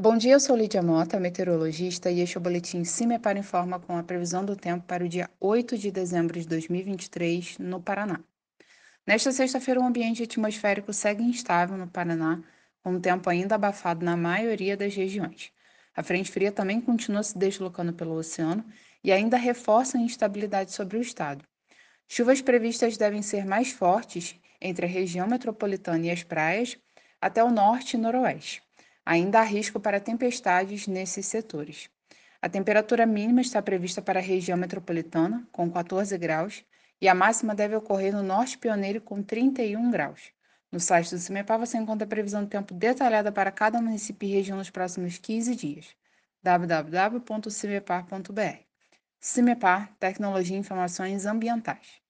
Bom dia, eu sou Lídia Mota, meteorologista, e este é o boletim CIMEPAR Informa com a previsão do tempo para o dia 8 de dezembro de 2023, no Paraná. Nesta sexta-feira, o ambiente atmosférico segue instável no Paraná, com o tempo ainda abafado na maioria das regiões. A frente fria também continua se deslocando pelo oceano e ainda reforça a instabilidade sobre o estado. Chuvas previstas devem ser mais fortes entre a região metropolitana e as praias, até o norte e noroeste. Ainda há risco para tempestades nesses setores. A temperatura mínima está prevista para a região metropolitana, com 14 graus, e a máxima deve ocorrer no norte pioneiro, com 31 graus. No site do CIMEPAR você encontra a previsão do tempo detalhada para cada município e região nos próximos 15 dias. www.cimepar.br CIMEPAR Tecnologia e Informações Ambientais.